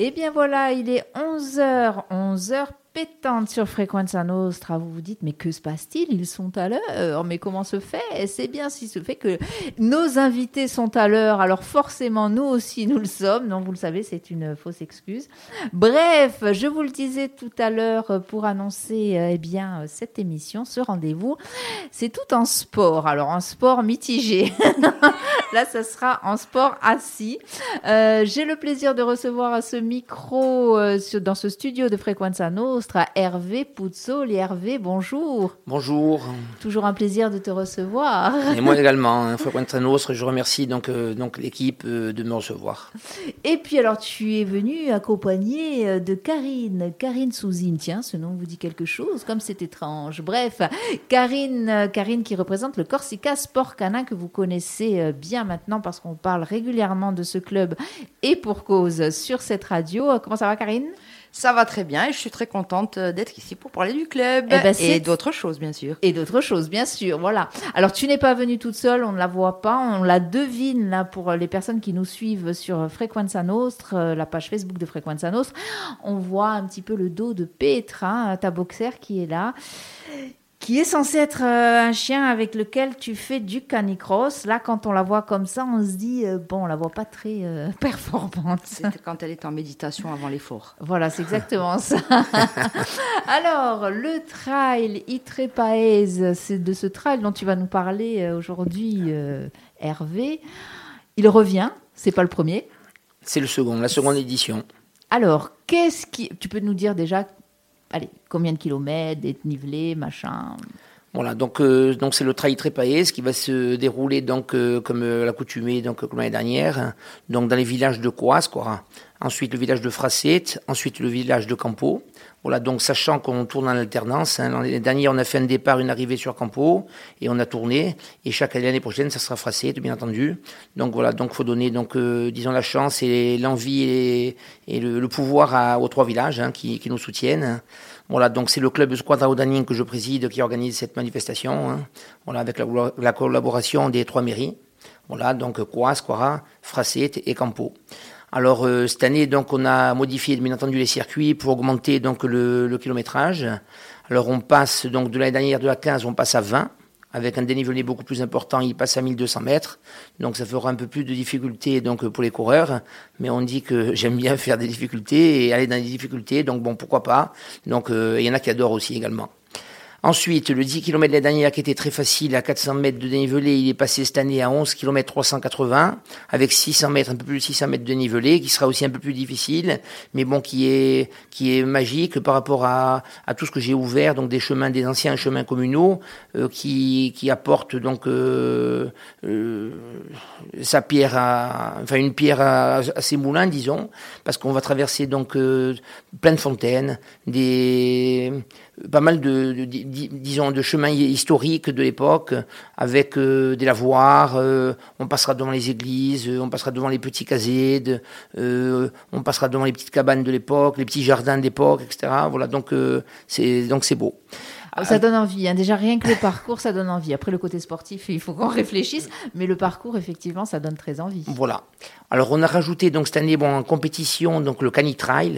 Et bien voilà, il est 11h, 11h pétante sur Frequenza Nostra. Vous vous dites, mais que se passe-t-il? Ils sont à l'heure. Mais comment se fait? C'est bien si se fait que nos invités sont à l'heure. Alors forcément, nous aussi, nous le sommes. Donc vous le savez, c'est une fausse excuse. Bref, je vous le disais tout à l'heure pour annoncer euh, eh bien, cette émission, ce rendez-vous. C'est tout en sport. Alors en sport mitigé. Là, ça sera en sport assis. Euh, J'ai le plaisir de recevoir à ce micro, euh, dans ce studio de Frequenza Nostra, Hervé Puzzoli. Hervé, bonjour. Bonjour. Toujours un plaisir de te recevoir. Et moi également, hein, Frequenza Nostra, je remercie donc, euh, donc l'équipe euh, de me recevoir. Et puis alors, tu es venu accompagné euh, de Karine, Karine Souzine. Tiens, ce nom vous dit quelque chose, comme c'est étrange. Bref, Karine, Karine qui représente le Corsica Sport Canin que vous connaissez bien maintenant parce qu'on parle régulièrement de ce club et pour cause sur cette radio. Comment ça va, Karine? Ça va très bien et je suis très contente euh, d'être ici pour parler du club Eh ben, et d'autres choses, bien sûr. Et d'autres choses, bien sûr. Voilà. Alors, tu n'es pas venue toute seule, on ne la voit pas, on la devine là pour les personnes qui nous suivent sur Frequenza Nostra, euh, la page Facebook de Frequenza Nostra. On voit un petit peu le dos de Petra, ta boxer qui est là. Qui est censé être euh, un chien avec lequel tu fais du canicross. Là, quand on la voit comme ça, on se dit, euh, bon, on la voit pas très euh, performante. C'était quand elle est en méditation avant l'effort. Voilà, c'est exactement ça. Alors, le trail Itre Paese, c'est de ce trail dont tu vas nous parler aujourd'hui, euh, Hervé. Il revient, c'est pas le premier. C'est le second, la seconde édition. Alors, qu'est-ce qui. Tu peux nous dire déjà, allez, combien de kilomètres, dénivelé, machin Voilà, donc euh, donc c'est le trail trépaillé, qui va se dérouler donc euh, comme euh, l'accoutumée donc comme l'année dernière, donc dans les villages de Coas. Ensuite le village de Fracet, ensuite le village de Campo. Voilà, donc sachant qu'on tourne en alternance, hein, l'année dernière on a fait un départ, une arrivée sur Campo et on a tourné. Et chaque année l'année prochaine ça sera Fracet, bien entendu. Donc voilà, donc faut donner donc euh, disons la chance et l'envie et, le, le pouvoir à- aux trois villages hein, qui, qui nous soutiennent. Voilà, donc c'est le club Squadra Odaning que je préside qui organise cette manifestation. hein. Voilà, avec la, la collaboration des trois mairies. Voilà, donc Coas, Squara, Fracet et Campo. Alors euh, cette année, donc on a modifié bien entendu les circuits pour augmenter donc le, kilométrage. Alors on passe donc de l'année dernière de la 15, on passe à 20 avec un dénivelé beaucoup plus important, il passe à 1200 mètres. Donc ça fera un peu plus de difficultés donc pour les coureurs, mais on dit que j'aime bien faire des difficultés et aller dans les difficultés, donc bon pourquoi pas. Donc euh, il y en a qui adorent aussi également. Ensuite, le 10 km de l'année dernière qui était très facile à 400 mètres de dénivelé, il est passé cette année à 11 km 380 avec 600 mètres, un peu plus de 600 mètres de dénivelé, qui sera aussi un peu plus difficile, mais bon, qui est qui est magique par rapport à, à tout ce que j'ai ouvert, donc des chemins, des anciens chemins communaux, euh, qui qui apportent donc euh, euh, sa pierre à, enfin une pierre à, à ses moulins, disons, parce qu'on va traverser donc euh, plein de fontaines, des pas mal de, de- di- di- disons de chemins historiques de l'époque avec euh, des lavoirs euh, on passera devant les églises euh, on passera devant les petits casiers de- euh, on passera devant les petites cabanes de l'époque les petits jardins d'époque etc voilà donc c'est donc c'est beau Ah, Ça donne envie. hein. Déjà, rien que le parcours, ça donne envie. Après, le côté sportif, il faut qu'on réfléchisse. Mais le parcours, effectivement, ça donne très envie. Voilà. Alors on a rajouté donc cette année bon, en compétition donc le Cani Trail.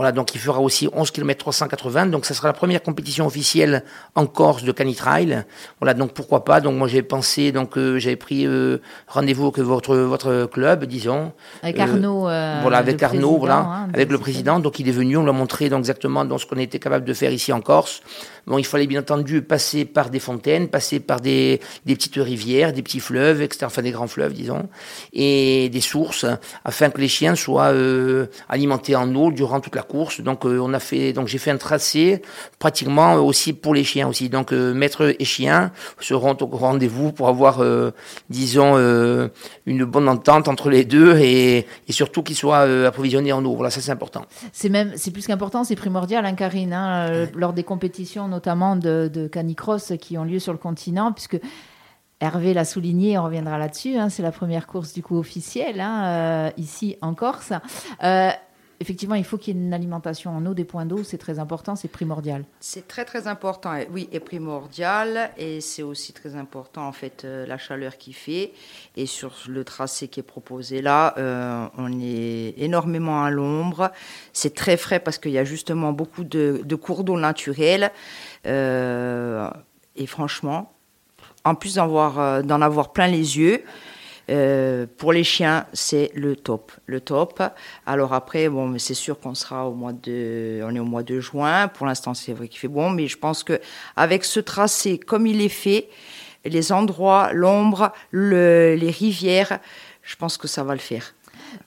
Voilà, donc il fera aussi 11 km 380. Donc ça sera la première compétition officielle en Corse de Cani Trail. Voilà, donc pourquoi pas. Donc moi j'ai pensé donc euh, j'avais pris euh, rendez-vous avec votre votre club, disons. Avec Euh, Arnaud. euh, voilà, avec Arnaud, voilà, hein, avec le président. Donc il est venu, on l'a montré donc exactement dans ce qu'on était capable de faire ici en Corse. Bon, il fallait bien entendu passer par des fontaines, passer par des, des petites rivières, des petits fleuves, etc. Enfin des grands fleuves, disons, et des sources, afin que les chiens soient euh, alimentés en eau durant toute la course. Donc euh, on a fait, donc j'ai fait un tracé pratiquement aussi pour les chiens aussi. Donc euh, maître et chien seront au rendez-vous pour avoir, euh, disons, euh, une bonne entente entre les deux et, et surtout qu'ils soient euh, approvisionnés en eau. Voilà, ça c'est important. C'est même, c'est plus qu'important, c'est primordial, hein, Karine, hein, euh, lors des compétitions notamment de, de canicross qui ont lieu sur le continent, puisque Hervé l'a souligné, on reviendra là-dessus. hein, c'est la première course du coup officielle hein, euh, ici en Corse. Euh, effectivement, il faut qu'il y ait une alimentation en eau, des points d'eau, c'est très important, c'est primordial. C'est très très important, oui, et primordial, et c'est aussi très important en fait euh, la chaleur qu'il fait. Et sur le tracé qui est proposé là, euh, on est énormément à l'ombre. C'est très frais parce qu'il y a justement beaucoup de, cours d'eau naturels. Euh, et franchement, en plus d'en avoir, avoir plein les yeux, euh, pour les chiens, c'est le top, le top. Alors après, bon, c'est sûr qu'on sera au mois de, on est au mois de juin. Pour l'instant, c'est vrai qu'il fait bon, mais je pense que avec ce tracé comme il est fait, les endroits, l'ombre, les rivières, je pense que ça va le faire.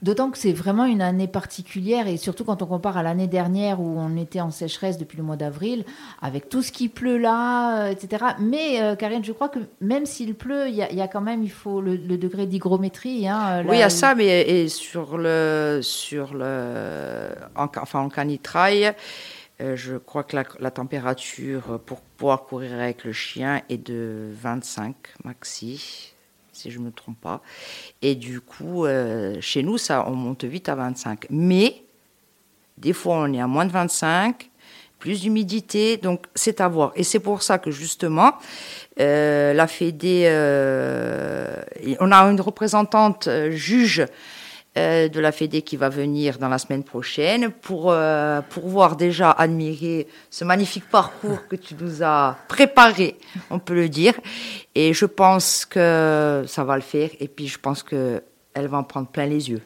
D'autant que c'est vraiment une année particulière et surtout quand on compare à l'année dernière où on était en sécheresse depuis le mois d'avril, avec tout ce qui pleut là, euh, etc. Mais euh, Karine, je crois que même s'il pleut, il y, a quand même, il faut le, degré d'hygrométrie. Hein, oui, il y a ça, mais et sur le, sur le, en, enfin en canitraille, euh, je crois que la, la, température pour pouvoir courir avec le chien est de 25 maxi si je ne me trompe pas. Et du coup, euh, chez nous, ça, on monte vite à 25. Mais, des fois, on est à moins de 25, plus d'humidité, donc c'est à voir. Et c'est pour ça que, justement, euh, la Fédé, euh, on a une représentante juge euh, de la Fédé qui va venir dans la semaine prochaine pour, euh, pour voir déjà admirer ce magnifique parcours que tu nous as préparé, on peut le dire. Et je pense que ça va le faire. Et puis je pense qu'elle va en prendre plein les yeux.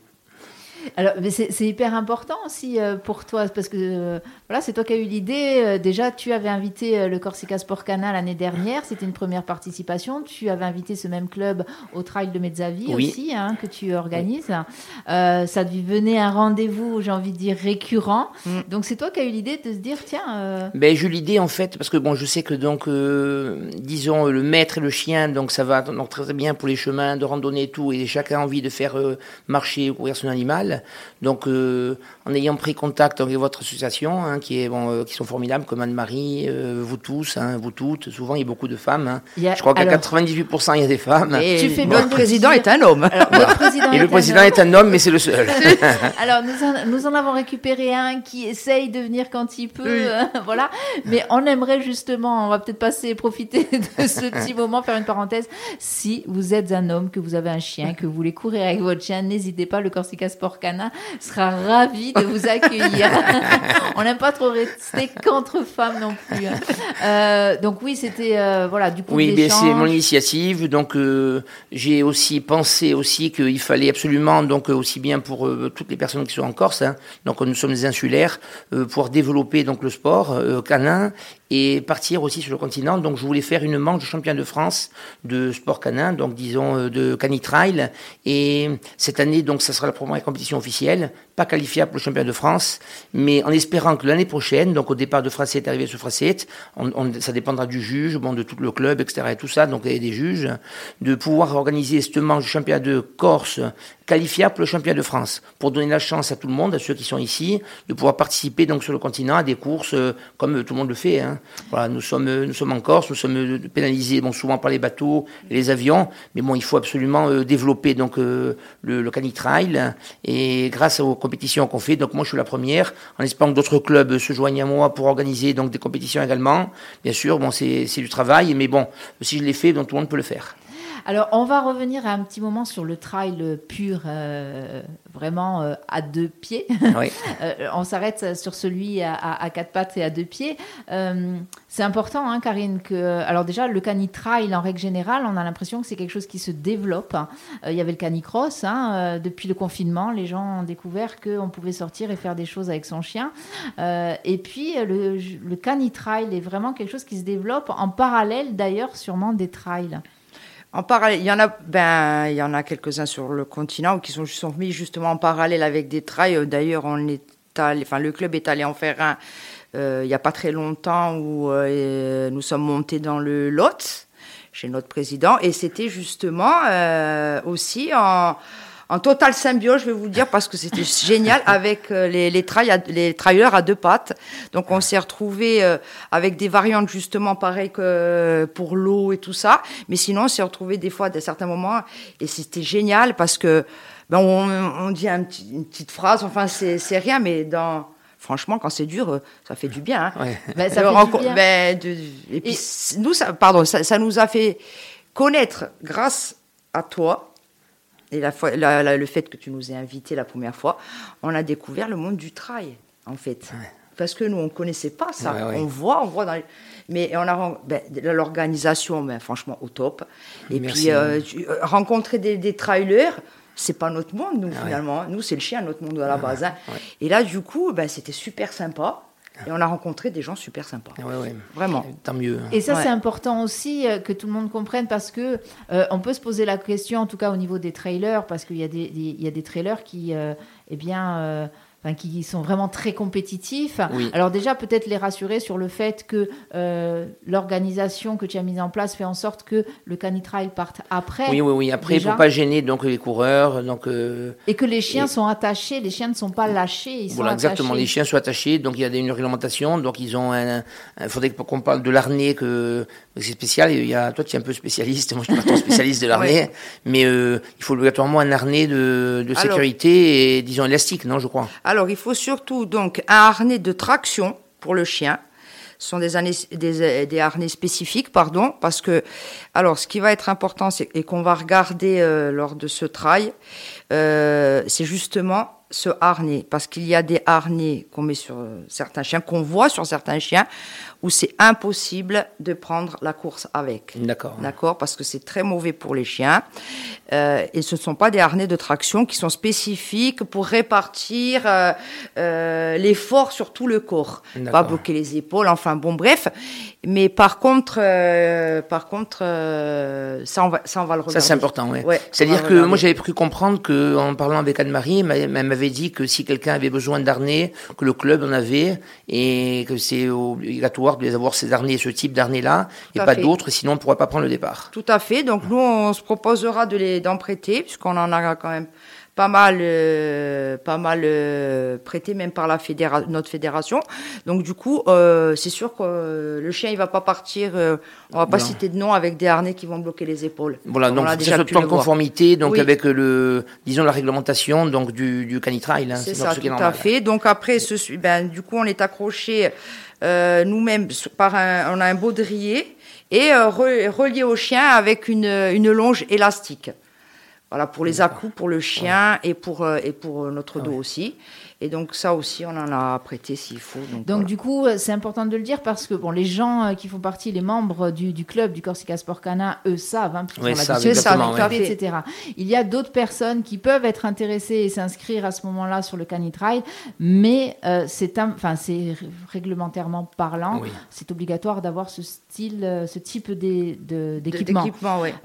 Alors, c'est hyper important aussi euh, pour toi, parce que euh, voilà, c'est toi qui as eu l'idée. Euh, déjà, tu avais invité le Corsica Sport Canal l'année dernière, c'était une première participation. Tu avais invité ce même club au Trail de Mezzavi aussi, hein, que tu organises. ça devenait un rendez-vous, j'ai envie de dire, récurrent. Mm. Donc, c'est toi qui as eu l'idée de se dire, tiens. Ben, j'ai eu l'idée en fait, parce que bon, je sais que donc, disons, le maître et le chien, donc ça va donc, très bien pour les chemins de randonnée et tout, et chacun a envie de faire marcher ou courir son animal. Donc, euh, en ayant pris contact avec votre association, hein, qui, est, bon, euh, qui sont formidables, comme Anne-Marie, euh, vous tous, hein, vous toutes, souvent il y a beaucoup de femmes. Hein. Je crois qu'à 98% il y a des femmes. Et tu fais notre président est un homme. et le président est un homme, mais c'est le seul. Alors, nous en, nous en, avons récupéré un qui essaye de venir quand il peut, voilà. Mais on aimerait justement, on va peut-être passer, profiter de ce petit moment, faire une parenthèse. Si vous êtes un homme, que vous avez un chien, que vous voulez courir avec votre chien, n'hésitez pas, le Corsica Sport sera ravi de vous accueillir. On n'aime pas trop rester qu'entre femmes non plus. Hein. Euh, donc oui, c'était euh, voilà du coup. Oui, c'est mon initiative. Donc euh, j'ai aussi pensé aussi qu'il fallait absolument donc aussi bien pour toutes les personnes qui sont en Corse. Hein, donc nous sommes des insulaires, pour développer donc le sport canin et partir aussi sur le continent. Donc je voulais faire une manche de champion de France de sport canin, donc disons de canitrail. Et cette année, donc ça sera la première compétition officielle, pas qualifiable pour le championnat de France, mais en espérant que l'année prochaine, donc au départ de Fracette, arrivé sur Fracette, on, ça dépendra du juge, bon, de tout le club, etc. et tout ça, donc il des juges, de pouvoir organiser manche du championnat de Corse qualifiable pour le championnat de France, pour donner la chance à tout le monde, à ceux qui sont ici, de pouvoir participer donc sur le continent à des courses euh, comme tout le monde le fait. Hein. Voilà, nous sommes, nous sommes en Corse, nous sommes pénalisés bon, souvent par les bateaux et les avions, mais bon, il faut absolument euh, développer donc euh, le, le canitrail et grâce aux compétitions qu'on fait, donc moi je suis la première, en espérant que d'autres clubs se joignent à moi pour organiser donc des compétitions également. Bien sûr, bon, c'est du travail, mais bon, si je l'ai fait, donc tout le monde peut le faire. Alors, on va revenir un petit moment sur le trail pur, euh, vraiment euh, à deux pieds. Euh, on s'arrête sur celui à, quatre pattes et à deux pieds. c'est important, hein, Karine, que. Alors, déjà, le canitrail, en règle générale, on a l'impression que c'est quelque chose qui se développe. Il y avait le canicross. Hein, depuis le confinement, les gens ont découvert qu'on pouvait sortir et faire des choses avec son chien. et puis, le, le canitrail est vraiment quelque chose qui se développe en parallèle, d'ailleurs, sûrement des trails. En parallèle, il y en a, ben, il y en a quelques-uns sur le continent qui sont, sont mis justement en parallèle avec des trails. D'ailleurs, on est allé, enfin, le club est allé en faire un euh, il n'y a pas très longtemps où euh, nous sommes montés dans le Lot chez notre président et c'était justement euh, aussi en en total symbiose, je vais vous dire, parce que c'était génial avec euh, les, les, les trailers à deux pattes. Donc on s'est retrouvé euh, avec des variantes justement pareilles que pour l'eau et tout ça. Mais sinon, on s'est retrouvé des fois à certains moments et c'était génial parce que ben on, dit un petit, une petite phrase, enfin c'est rien, mais dans franchement, quand c'est dur, euh, ça fait du bien. Hein. Ben, ça fait du bien. Ben, et puis, nous, ça, pardon, ça, nous a fait connaître, grâce à toi, et la, le fait que tu nous aies invités la première fois, on a découvert le monde du trail, en fait. Parce que nous, on ne connaissait pas ça. On voit, on voit dans Mais on a ben, l'organisation, ben, franchement, au top. Et puis, euh, euh, rencontrer des, des trailers, c'est pas notre monde, nous, finalement. Nous, c'est le chien, notre monde à la base. Hein. Et là, du coup, ben, c'était super sympa. Et on a rencontré des gens super sympas. Vraiment. Tant mieux. Et ça, c'est important aussi euh, que tout le monde comprenne parce que euh, on peut se poser la question, en tout cas au niveau des trailers, parce qu'il y, a des, y a des trailers qui, euh, eh bien, qui sont vraiment très compétitifs. Alors déjà, peut-être les rassurer sur le fait que euh, l'organisation que tu as mise en place fait en sorte que le canitrail parte après. Oui, oui, oui. Après, pour pas gêner donc les coureurs, donc. Euh, et que les chiens sont attachés. Les chiens ne sont pas lâchés. Ils voilà, exactement. Les chiens sont attachés. Donc il y a une réglementation. Donc ils ont un. Il faudrait qu'on parle de l'arnais que c'est spécial. Il y a, toi, tu es un peu spécialiste. Moi, je suis pas trop spécialiste de l'arnais. Mais euh, il faut obligatoirement un harnais de, de sécurité et disons élastique, non, je crois. Alors, il faut surtout donc un harnais de traction pour le chien. Ce sont des, harnais spécifiques, pardon, parce que, alors, ce qui va être important, et qu'on va regarder euh, lors de ce trail, euh, c'est justement ce harnais, parce qu'il y a des harnais qu'on met sur certains chiens, qu'on voit sur certains chiens, où c'est impossible de prendre la course avec. D'accord. D'accord, parce que c'est très mauvais pour les chiens. Euh, et ce ne sont pas des harnais de traction qui sont spécifiques pour répartir euh, euh, l'effort sur tout le corps, pas bloquer les épaules. Enfin bon, bref. Mais par contre, euh, par contre, euh, ça on va, ça on va le regarder. Ça c'est important, ouais C'est-à-dire que moi j'avais cru comprendre que en parlant avec Anne-Marie, elle m'avait dit que si quelqu'un avait besoin d'harnais, que le club en avait et que c'est obligatoire de les avoir ces harnais, ce type d'harnais-là, et pas d'autres, sinon on ne pourrait pas prendre le départ. Tout à fait. Donc nous, on se proposera de les d'en prêter, puisqu'on en a quand même pas mal, euh, pas mal euh, prêté même par la fédéra notre fédération. Donc du coup, euh, c'est sûr que le chien il va pas partir. on va pas citer de nom avec des harnais qui vont bloquer les épaules. Voilà, donc c'est tout en conformité, donc avec le, disons la réglementation donc du, du canitrail. Hein, c'est ça, tout à fait. Donc après, ce, ben du coup, on est accroché nous-mêmes par un, on a un baudrier et relié au chien avec une, une longe élastique. Voilà, pour les à pour le chien et pour, euh, et pour euh, notre ah dos aussi. Et donc ça aussi, on en a prêté s'il faut. Donc, du coup, c'est important de le dire parce que bon, les gens euh, qui font partie, les membres du, du club du Corsica Sport Cana, eux savent, hein, oui, ça, etc. Il y a d'autres personnes qui peuvent être intéressées et s'inscrire à ce moment-là sur le canitrail, mais euh, c'est enfin c'est réglementairement parlant, c'est obligatoire d'avoir ce style, euh, ce type d'équipement.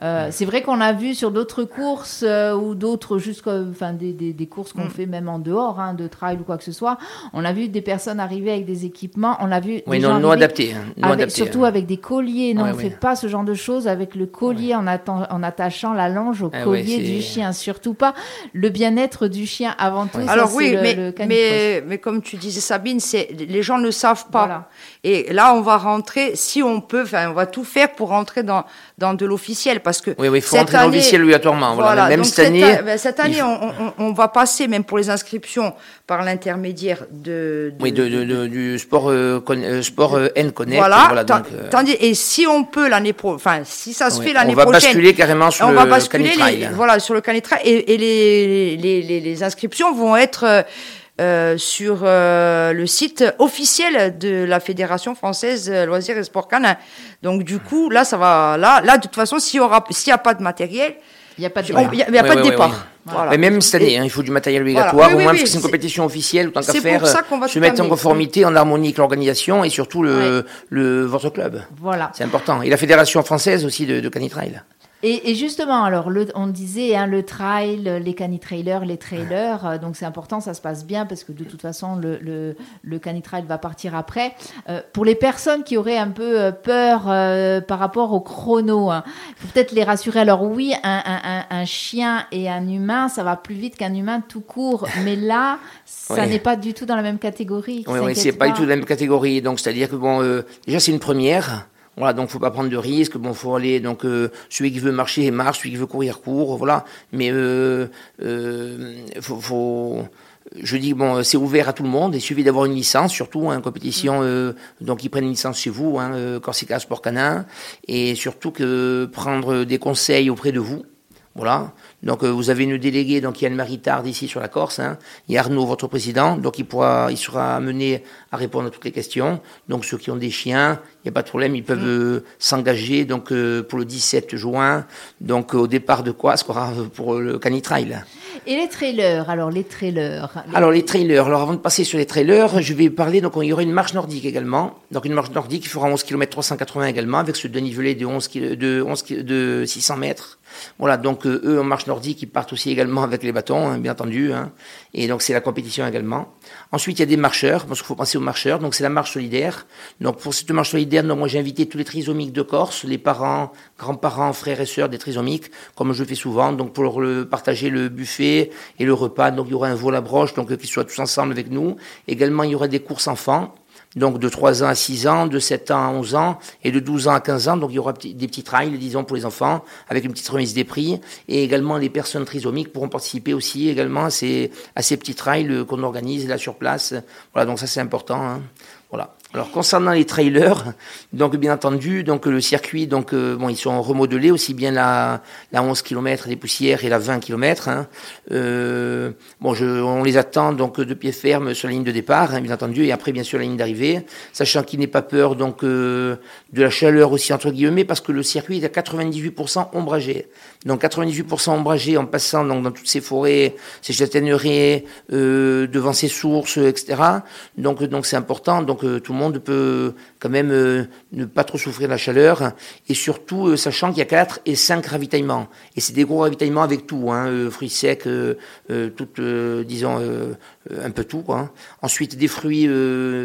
Euh, c'est vrai qu'on a vu sur d'autres courses ou d'autres jusqu'à, enfin des, des, des, courses qu'on mm. fait même en dehors hein, de ou quoi que ce soit. On a vu des personnes arriver avec des équipements. On a vu oui, non, non adaptés. Hein, surtout hein. avec des colliers. Non, on ne fait pas ce genre de choses avec le collier en, en, attachant la longe au ah collier du chien. Surtout pas le bien-être du chien avant tout. Alors oui, mais, mais, mais, comme tu disais Sabine, c'est les gens ne savent pas. Et là, on va rentrer, si on peut, enfin, on va tout faire pour rentrer dans, dans de l'officiel parce que. Oui, oui, il faut rentrer dans l'officiel obligatoirement. Voilà, même cette, année. Ben, cette année, on, on, on, va passer, même pour les inscriptions, par l'intermédiaire de, Oui, de, de, du sport, euh, euh sport euh, N Connect. Voilà, donc, euh, tandis, et si on peut l'année prochaine, enfin, si ça se fait l'année prochaine. On va basculer carrément sur on le va basculer les, Voilà, sur le Canitrail et, et les, les, les, les, inscriptions vont être. Euh, sur euh, le site officiel de la Fédération française loisirs et sport canin. Donc du coup, là, ça va. Là, là, de toute façon, s'il y aura, s'il n'y a pas de matériel, il n'y a pas de, y a, y a pas de départ. Voilà. Mais même cette année, hein, il faut du matériel obligatoire, au moins parce que c'est une compétition officielle, autant qu'à faire, se mettre en conformité, en harmonie avec l'organisation et surtout le, le, votre club. Voilà. C'est important. Et la fédération française aussi de, de Canitrail. Et, justement, alors, le, on disait hein, le trail, les canitrailers, les trailers, euh, donc c'est important, ça se passe bien parce que de toute façon, le, le, le canitrail va partir après. Euh, pour les personnes qui auraient un peu euh, peur par rapport au chrono, il hein, faut peut-être les rassurer. Alors oui, un, un, un, chien et un humain, ça va plus vite qu'un humain tout court, mais là, ça n'est pas du tout dans la même catégorie. Oui, c'est pas, pas, du tout dans la même catégorie. Donc, c'est-à-dire que bon, déjà c'est une première Voilà, donc faut pas prendre de risques. Bon, faut aller donc euh, celui qui veut marcher marche, celui qui veut courir court, voilà. Mais euh, euh, faut, faut je dis bon, c'est ouvert à tout le monde. Il suffit d'avoir une licence, surtout en hein, compétition. Euh, donc ils prennent une licence chez vous, hein, euh, Corsica Sport Canin, et surtout que prendre des conseils auprès de vous. Voilà. Donc euh, vous avez une déléguée, donc il y a ici sur la Corse. Hein. A Arnaud, votre président, donc il pourra, il sera amené à répondre à toutes les questions. Donc ceux qui ont des chiens, il n'y a pas de problème, ils peuvent euh, s'engager donc euh, pour le 17 juin, donc au départ de quoi, ce pour le canitrail. Et les trailers, alors les trailers? Alors les trailers, alors avant de passer sur les trailers, je vais parler, donc il y aura une marche nordique également. Donc une marche nordique qui fera 11 km 380 également, avec ce dénivelé de 11 de 11 de 600 mètres. Voilà, donc euh, eux en marche nordique, ils partent aussi également avec les bâtons, hein, bien entendu. Hein. et donc c'est la compétition également. Ensuite, il y a des marcheurs, parce qu'il faut penser aux marcheurs. Donc c'est la marche solidaire. Donc pour cette marche solidaire, donc, moi j'ai invité tous les trisomiques de Corse, les parents, grands-parents, frères et sœurs des trisomiques, comme je fais souvent, donc pour leur partager le buffet et le repas. Donc il y aura un vol à broche, donc qu'ils soient tous ensemble avec nous. Également, il y aura des courses enfants donc de 3 ans à 6 ans, de 7 ans à 11 ans et de 12 ans à 15 ans. Donc il y aura des petits trails, disons, pour les enfants, avec une petite remise des prix. Et également, les personnes trisomiques pourront participer aussi également à ces, à ces petits trails qu'on organise là sur place. Voilà, donc ça c'est important. Hein. Voilà. Alors concernant les trailers, donc bien entendu, donc le circuit, donc euh, bon, ils sont remodelés aussi bien la, la 11 km des poussières et la 20 km. Hein. Euh, bon, je, on les attend donc de pied ferme sur la ligne de départ, hein, bien entendu, et après bien sûr la ligne d'arrivée, sachant qu'il n'est pas peur donc euh, de la chaleur aussi entre guillemets, parce que le circuit est à 98% ombragé. Donc 98% ombragé en passant donc dans toutes ces forêts, ces châtaigneraies, euh, devant ces sources, etc. Donc donc c'est important. Donc tout le monde monde peut quand même euh, ne pas trop souffrir de la chaleur, et surtout euh, sachant qu'il y a 4 et 5 ravitaillements. Et c'est des gros ravitaillements avec tout, hein, euh, fruits secs, tout, disons, un peu tout. Quoi. Ensuite, des fruits,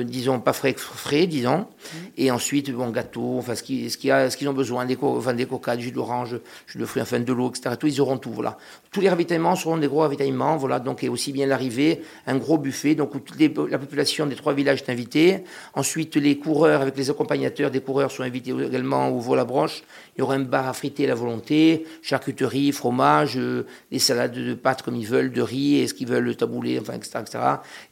disons, pas frais, frais disons. Mmh. Et ensuite, bon, gâteaux, enfin, ce qu'ils ce a, ce qu'ils ont besoin, des, co enfin, des coca, du jus d'orange, jus de fruits, enfin, de l'eau, etc. Tout, ils auront tout, voilà. Tous les ravitaillements seront des gros ravitaillements, voilà. Donc, et aussi bien l'arrivée, un gros buffet, donc où toute la population des trois villages est invitée. Ensuite, les coureurs, avec les accompagnateurs des coureurs, sont invités également au vol à broche. Il y aura un bar à friter à la volonté, charcuterie, fromage, euh, des salades de pâtes comme ils veulent, de riz, est-ce qu'ils veulent le taboulé, enfin, etc., etc.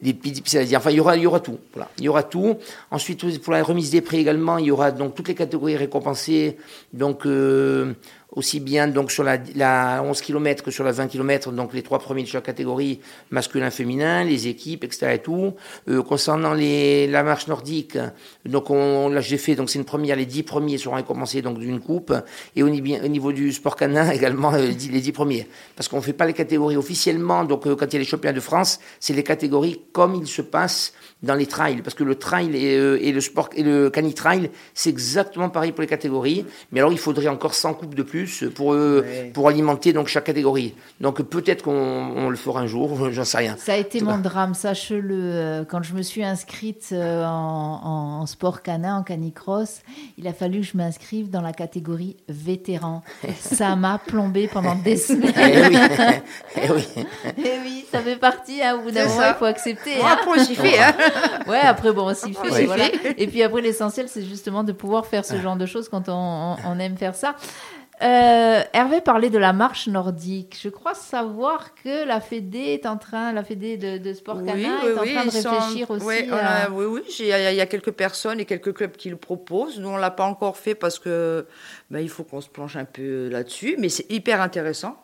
Des petits Enfin, il y aura, il y aura tout. Il y aura tout. Ensuite, pour la remise des prix également, il y aura donc toutes les catégories récompensées. Donc, euh, aussi bien donc sur la, la 11 km que sur la 20 km, donc les trois premiers de chaque catégorie, masculin, féminin, les équipes, etc. et tout. Euh, concernant les, la marche nordique, donc on, là j'ai fait, donc c'est une première, les 10 premiers seront récompensés donc d'une coupe, et au, au niveau du sport canin également euh, les 10, premiers, parce qu'on fait pas les catégories officiellement, donc euh, quand il y a les championnats de France, c'est les catégories comme il se passe dans les trails, parce que le trail et, euh, le sport et le canitrail, c'est exactement pareil pour les catégories, mais alors il faudrait encore 100 coupes de plus pour euh, pour alimenter donc chaque catégorie. Donc peut-être qu'on le fera un jour, j'en sais rien. Ça a été mon drame, sache-le. Euh, quand je me suis inscrite en, en, sport canin, en canicross, il a fallu que je m'inscrive dans la catégorie vétéran. ça m'a plombé pendant des semaines. Eh oui. Eh oui. Eh oui, ça fait partie. Hein, au bout d'un moment, il faut accepter. Hein. Après, j'y fais. Hein. ouais, après, bon, on s'y fait. Voilà. Et puis après, l'essentiel, c'est justement de pouvoir faire ce genre de choses quand on, on aime faire ça. Euh, Hervé parlait de la marche nordique. Je crois savoir que la Fédé est en train, la Fédé de, de sport canin est en train de réfléchir aussi. Oui, oui, oui. Il y, a quelques personnes et quelques clubs qui le proposent. Nous, on l'a pas encore fait parce que ben, il faut qu'on se plonge un peu là-dessus, mais c'est hyper intéressant.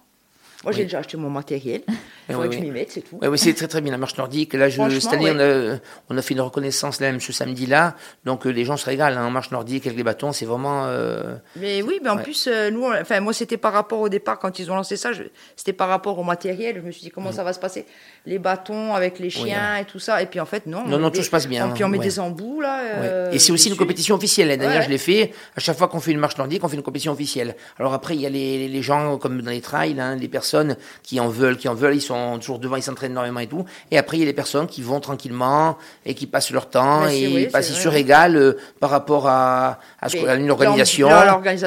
Moi, j'ai déjà acheté mon matériel. Il faudrait que je m'y mette, c'est tout. Oui, c'est très très bien la marche nordique. Là, je, cette année, on, a, on, a, fait une reconnaissance là même ce samedi-là. Donc, euh, les gens se régalent hein, en marche nordique avec les bâtons. C'est vraiment. Euh... Mais oui, mais en plus, euh, nous, enfin, moi, c'était par rapport au départ quand ils ont lancé ça. C'était par rapport au matériel. Je me suis dit comment ça va se passer, les bâtons avec les chiens et tout ça. Et puis en fait, non. Non, non, tout se passe bien. Et puis on met des embouts là. Euh, et c'est aussi une compétition officielle. D'ailleurs, je l'ai fait. À chaque fois qu'on fait une marche nordique, on fait une compétition officielle. Alors après, il y a les, les gens comme dans les trails, hein, les personnes personnes qui en veulent, qui en veulent, ils sont toujours devant, ils s'entraînent énormément et tout. Et après, il y a les personnes qui vont tranquillement et qui passent leur temps et oui, ils passent, ils se régalent euh, par rapport à, à, ce qu'on- à une organisation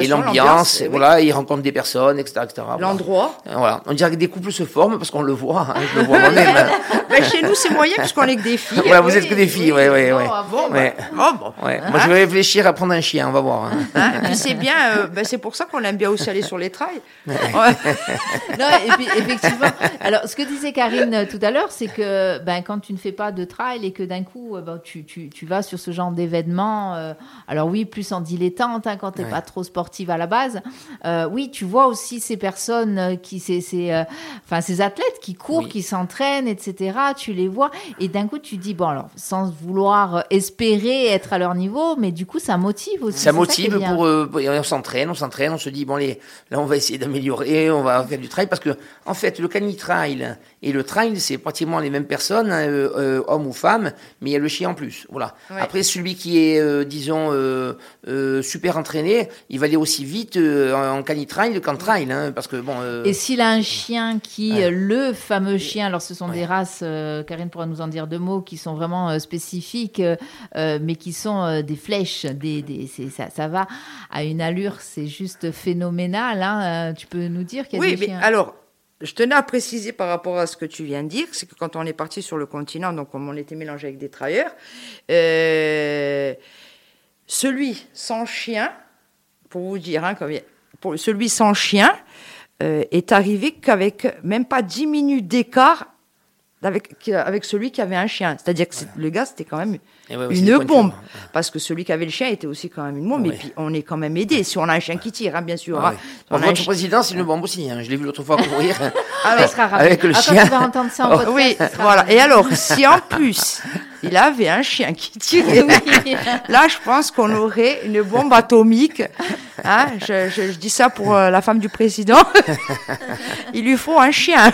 et l'ambiance. oui. Voilà, ils rencontrent des personnes, etc., etc. L'endroit. Euh, Voilà. On dirait que des couples se forment parce qu'on le voit, hein, je le vois moi-même. Ben, chez nous, c'est moyen puisqu'on est que des filles. Voilà, vous êtes que des filles. Oh, bon. Ouais. Moi, je vais réfléchir à prendre un chien, on va voir. hein. Hein, c'est bien, euh, ben, c'est pour ça qu'on aime bien aussi aller sur les trails. Non, et puis effectivement, alors ce que disait Karine euh, tout à l'heure, c'est que ben, quand tu ne fais pas de trail et que d'un coup euh, ben, tu, tu, tu vas sur ce genre d'événement, euh, alors oui, plus en dilettante, hein, quand tu n'es Ouais. pas trop sportive à la base, euh, oui, tu vois aussi ces personnes, qui, ces, ces, euh, enfin, ces athlètes qui courent, Oui. qui s'entraînent, etc. Tu les vois et d'un coup tu dis, bon, alors sans vouloir espérer être à leur niveau, mais du coup ça motive aussi. Ça motive bien. pour, on s'entraîne, on s'entraîne, on se dit bon les, là on va essayer d'améliorer, on va faire du trail parce que en fait le cani trail et le trail c'est pratiquement les mêmes personnes, hein, euh, euh, hommes ou femmes, mais il y a le chien en plus. Voilà. Ouais. Après celui qui est euh, disons euh, super entraîné, il va aller aussi vite en cani trail qu'en trail, hein, parce que bon. Et s'il a un chien qui, Ouais. le fameux chien, alors ce sont Ouais. des races, Karine pourra nous en dire deux mots, qui sont vraiment spécifiques, mais qui sont des flèches, des, ça, ça va à une allure, c'est juste phénoménal. hein. Tu peux nous dire qu'il y a Oui, des mais chiens? alors, je tenais à préciser par rapport à ce que tu viens de dire, c'est que quand on est parti sur le continent, donc on était mélangé avec des travailleurs, euh, celui sans chien, pour vous dire, hein, celui sans chien euh, est arrivé qu'avec même pas 10 minutes d'écart avec, avec celui qui avait un chien. C'est-à-dire que le gars, c'était quand même ouais, ouais, une bombe. Parce que celui qui avait le chien était aussi quand même une bombe. Ouais. Et puis, on est quand même aidé. Si on a un chien qui tire, hein, bien sûr. Ah hein. Si on votre chi- président, c'est une bombe aussi. Hein. Je l'ai vu l'autre fois courir. Ah, avec le Ah, quand chien. tu vas entendre ça en podcast, Oui, voilà. Et alors, si en plus, il avait un chien qui tirait, Oui. là, je pense qu'on aurait une bombe atomique. Hein, je, je- je dis ça pour euh, la femme du président. il lui faut un chien.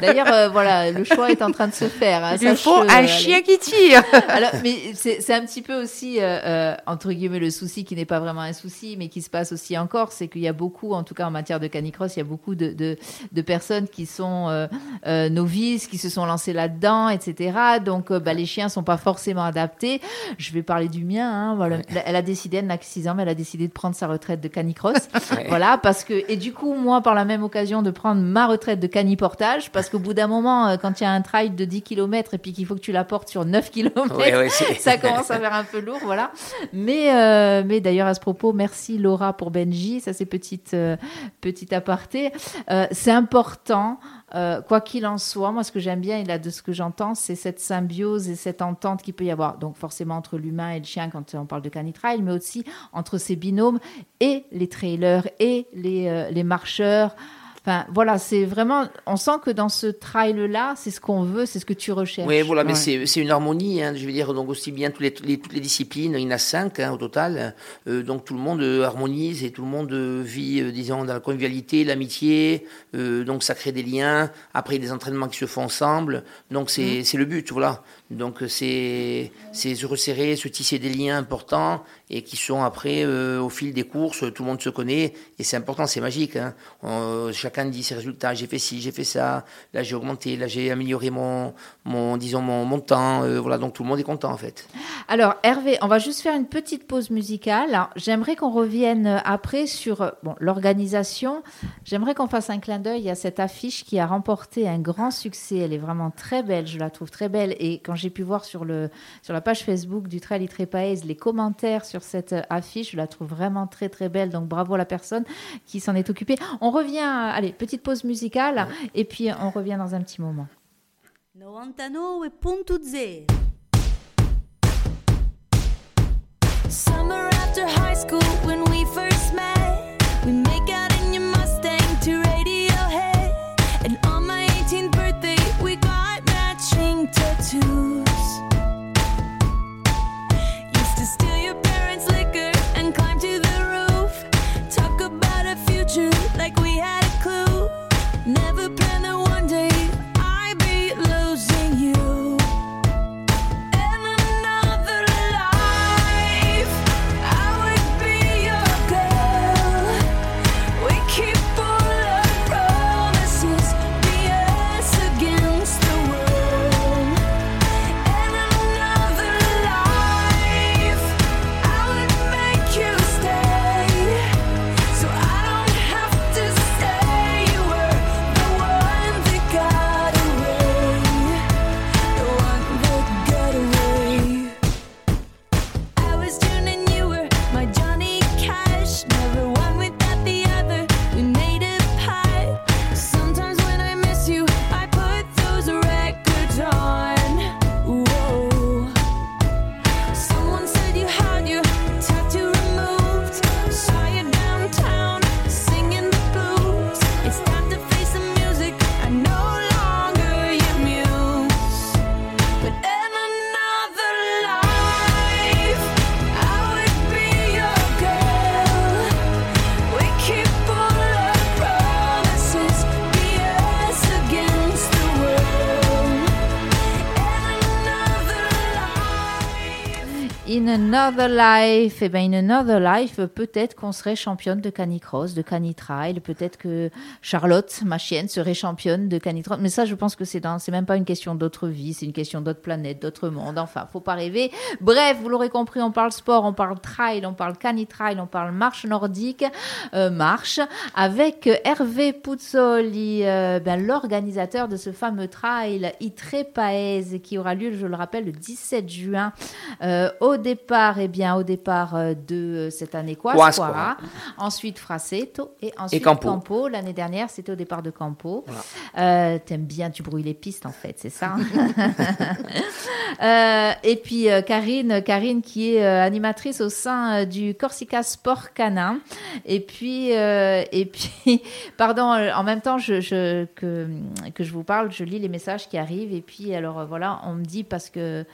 D'ailleurs, euh, voilà, le choix est en train de se faire. hein, Il lui faut un allez. chien qui tire. Alors, mais c'est un petit peu aussi, euh, entre guillemets, le souci qui n'est pas vraiment un souci, mais qui se passe aussi encore, c'est qu'il y a beaucoup, en tout cas en matière de canicross, il y a beaucoup de, de, de personnes qui sont novices, qui se sont lancées là-dedans, etc. Donc, bah, les chiens sont pas forcément adaptés. Je vais parler du mien. Hein, voilà. Elle a décidé, elle n'a que 6 ans, mais elle a décidé de prendre sa retraite de canicross. Ouais. Voilà, parce que et du coup, moi, par la même occasion, de prendre ma retraite de caniportage, parce qu'au bout d'un moment, euh, quand il y a un trail de 10 km et puis qu'il faut que tu la portes sur 9 km, Ouais, ouais, c'est- ça commence à faire un peu lourd, voilà. Mais, euh, mais d'ailleurs, à ce propos, merci Laura pour Benji. Ça, c'est petite, euh, petite aparté. Euh, c'est important. Euh, quoi qu'il en soit, moi, ce que j'aime bien, et là, de ce que j'entends, c'est cette symbiose et cette entente qu'il peut y avoir. Donc, forcément, entre l'humain et le chien, quand on parle de canitrail, mais aussi entre ces binômes et les trailers et les, euh, les marcheurs. Enfin, voilà, c'est vraiment. On sent que dans ce trail-là, c'est ce qu'on veut, c'est ce que tu recherches. Oui, voilà, mais Ouais. c'est c'est une harmonie, hein, je veux dire, donc aussi bien toutes les, les- toutes les disciplines, il y en a cinq hein, au total, euh, donc tout le monde euh, harmonise et tout le monde euh, vit, euh, disons, dans la convivialité, l'amitié, euh, donc ça crée des liens, après il y a des entraînements qui se font ensemble, donc c'est c'est le but, voilà. Donc euh, c'est se resserrer, se tisser des liens importants et qui sont après, euh, au fil des courses, tout le monde se connaît et c'est important, c'est magique. Hein. On- chacun dit ses résultats, j'ai fait ci, j'ai fait ça, là j'ai augmenté, là j'ai amélioré mon, disons mon, mon temps, euh, voilà donc tout le monde est content en fait. Alors Hervé, on va juste faire une petite pause musicale. J'aimerais qu'on revienne euh, après sur euh, bon, l'organisation. J'aimerais qu'on fasse un clin d'œil à cette affiche qui a remporté un grand succès. Elle est vraiment très belle, je la trouve très belle. Et quand j'ai pu voir sur, le, sur la page Facebook du Trail Trépaise les commentaires sur cette affiche, je la trouve vraiment très très belle. Donc bravo à la personne qui s'en est occupée. On revient, allez, petite pause musicale et puis on revient dans un petit moment. 99.0 Summer after high school when we first met. Another Life, eh ben, In Another Life, peut-être qu'on serait championne de canicross, de canitrail, peut-être que Charlotte, ma chienne, serait championne de canicross. Mais ça, je pense que c'est dans, c'est même pas une question d'autre vie, c'est une question d'autre planète, d'autre monde. Enfin, faut pas rêver. Bref, vous l'aurez compris, on parle sport, on parle trail, on parle canitrail, on parle marche nordique, euh, marche, avec Hervé Puzzoli, euh, ben, l'organisateur de ce fameux trail Itre Paese, qui aura lieu, je le rappelle, le 17 juin, euh, au départ, eh bien, au départ euh, de cette année, quoi, Quasquara. ensuite Fraceto et ensuite Campo. Campo. L'année dernière, c'était au départ de Campo. Euh, T'aimes bien, tu brouilles les pistes, en fait, c'est ça Euh, Et puis euh, Karine, Karine qui est euh, animatrice au sein euh, du Corsica Sport Canin. Et puis, euh, et puis, pardon, euh, en même temps je, je- que, que je vous parle, je lis les messages qui arrivent. Et puis, alors euh, voilà, on me dit parce que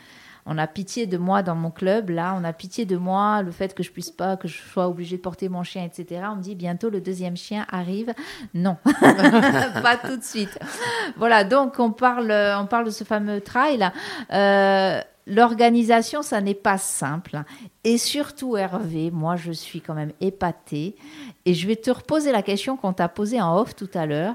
on a pitié de moi dans mon club, là, on a pitié de moi, le fait que je puisse pas, que je sois obligée de porter mon chien, etc. On me dit bientôt le deuxième chien arrive. Non, pas tout de suite. Voilà, donc on parle, on parle de ce fameux trail. Euh, L'organisation, ça n'est pas simple. Et surtout, Hervé, moi, je suis quand même épatée. Et je vais te reposer la question qu'on t'a posée en off tout à l'heure.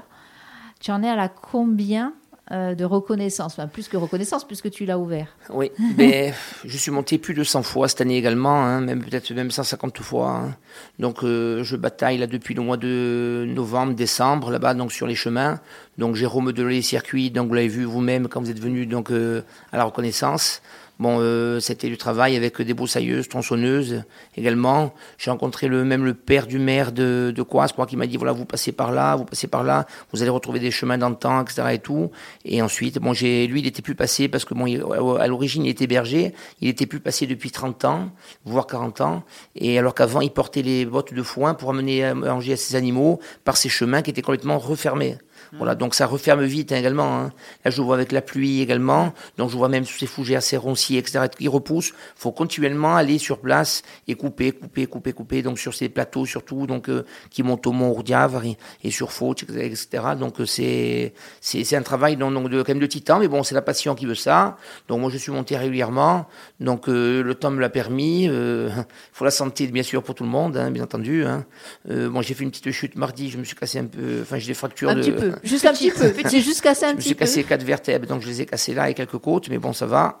Tu en es à la combien euh, de reconnaissance Enfin, plus que reconnaissance, puisque tu l'as ouvert. Oui, mais je suis monté plus de 100 fois cette année également, hein, même peut-être même 150 fois. hein. Donc euh, je bataille là depuis le mois de novembre, décembre là-bas, donc sur les chemins. Donc Jérôme Delay circuit, donc vous l'avez vu vous-même quand vous êtes venu donc euh, à la reconnaissance. Bon, euh, c'était du travail avec des broussailleuses, tronçonneuses également. J'ai rencontré le même le père du maire de, de Coas, quoi, qui m'a dit voilà, vous passez par là, vous passez par là, vous allez retrouver des chemins d'antan, etc. et tout. Et ensuite, bon, j'ai lui, il était plus passé parce que bon, à l'origine, il était berger, il était plus passé depuis 30 ans, voire 40 ans. Et alors qu'avant, il portait les bottes de foin pour amener à manger à ses animaux par ces chemins qui étaient complètement refermés. Voilà, donc ça referme vite hein, également. hein. Là, je vois avec la pluie également. Donc, je vois même sous ces fougères, ces ronciers, etc. qui repoussent. faut continuellement aller sur place et couper, couper, couper, couper. Donc, sur ces plateaux surtout, donc euh, qui montent au Mont Ourdiavre et, et sur Faute, etc. Donc, euh, c'est c'est un travail donc, donc, de, quand même de titan. Mais bon, c'est la passion qui veut ça. Donc, moi, je suis monté régulièrement. Donc, euh, le temps me l'a permis. Il faut la santé, bien sûr, pour tout le monde, hein, bien entendu. Hein. Euh, bon, j'ai fait une petite chute mardi. Je me suis cassé un peu. Enfin, j'ai des fractures Un de. petit peu, juste un petit peu. C'est juste cassé un Je me petit suis peu. cassé quatre vertèbres, donc je les ai cassées là et quelques côtes, mais bon, ça va.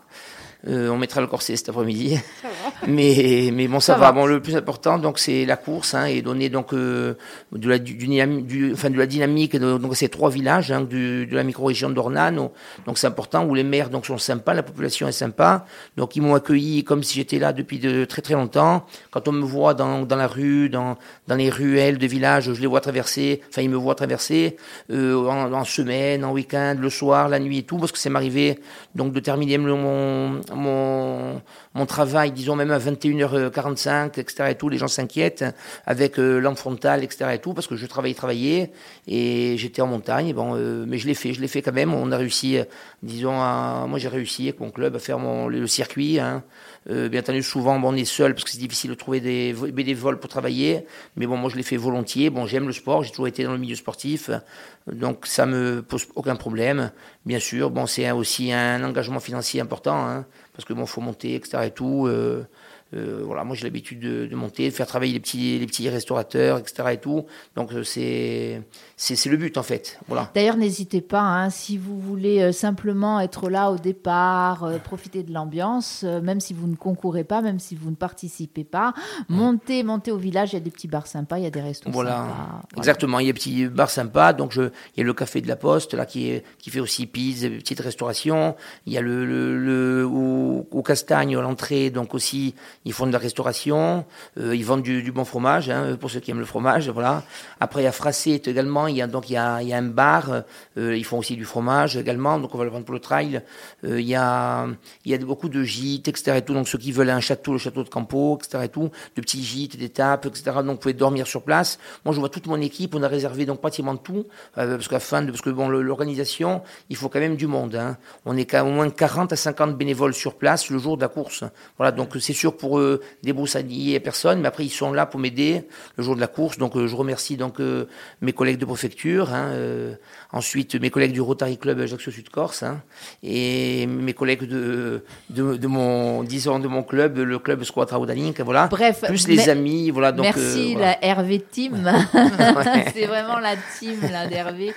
Euh, on mettra le corset cet après-midi. Mais, mais bon, ça, Ça va. va. Bon, le plus important, donc, c'est la course, hein, et donner donc euh, de la du, dynamique, du, enfin, de la dynamique. de- donc, ces trois villages hein, du, de la micro-région d'Ornano. Donc, c'est important où les maires donc sont sympas, la population est sympa. Donc, ils m'ont accueilli comme si j'étais là depuis de très très longtemps. Quand on me voit dans, dans la rue, dans, dans les ruelles de village, je les vois traverser. Enfin, ils me voient traverser euh, en, en semaine, en week-end, le soir, la nuit et tout, parce que c'est m'arrivé donc de terminer mon, mon, mon travail, disons même à 21h45, etc. et tout, les gens s'inquiètent avec euh, lampe frontale, etc. et tout, parce que je travaillais, travaillais, et j'étais en montagne, bon, euh, mais je l'ai fait, je l'ai fait quand même, on a réussi, disons, à- moi j'ai réussi avec mon club à faire mon, le, circuit, hein. Euh, bien entendu, souvent, bon, on est seul parce que c'est difficile de trouver des vo- bénévoles pour travailler. Mais bon, moi, je l'ai fait volontiers. Bon, j'aime le sport. J'ai toujours été dans le milieu sportif. Donc, ça me pose aucun problème. Bien sûr, bon, c'est aussi un engagement financier important. Hein, parce que bon, faut monter, etc. et tout. Euh, euh, voilà, moi, j'ai l'habitude de, de monter, de faire travailler les petits, les petits restaurateurs, etc. et tout. Donc, euh, c'est, le but, en fait. Voilà. D'ailleurs, n'hésitez pas, hein, si vous voulez euh, simplement être là au départ, euh, profiter de l'ambiance, euh, même si vous ne concourez pas, même si vous ne participez pas, montez, montez au village, il y a des petits bars sympas, il y a des restos Voilà, sympas. Voilà. exactement. Il y a des petits bars sympas. Donc, je, il y a le café de la Poste là qui est, qui fait aussi pizza, petite restauration. Il y a le, le, le au, au Castagne à l'entrée, donc aussi ils font de la restauration. Euh, ils vendent du, du bon fromage hein, pour ceux qui aiment le fromage. Voilà. Après, il y a Fracet également. Il y a donc il y a, il y a un bar. Euh, ils font aussi du fromage également. Donc, on va le prendre pour le trail. Euh, il y a il y a beaucoup de gîtes, etc. Et tout. Donc, ceux qui veulent un château, le château de Campo, etc. Et tout, de petits gîtes, d'étapes, etc. Donc, vous pouvez dormir sur place. Moi, je vois toute mon équipe. On a réservé donc pratiquement tout, euh, parce qu'à fin de, parce que bon, l'organisation, il faut quand même du monde. Hein. On est qu'à au moins 40 à 50 bénévoles sur place le jour de la course. Voilà, donc c'est sûr pour eux, débroussailler personne, mais après ils sont là pour m'aider le jour de la course. Donc euh, je remercie donc euh, mes collègues de préfecture, hein, euh, ensuite mes collègues du Rotary Club Ajaccio Sud Corse hein, et mes collègues de, de, de mon disons de mon club, le club Squadra Audalink, voilà. Bref, plus les amis, voilà. Donc, Merci euh, voilà. la Hervé Team. c'est vraiment la team là d'Hervé.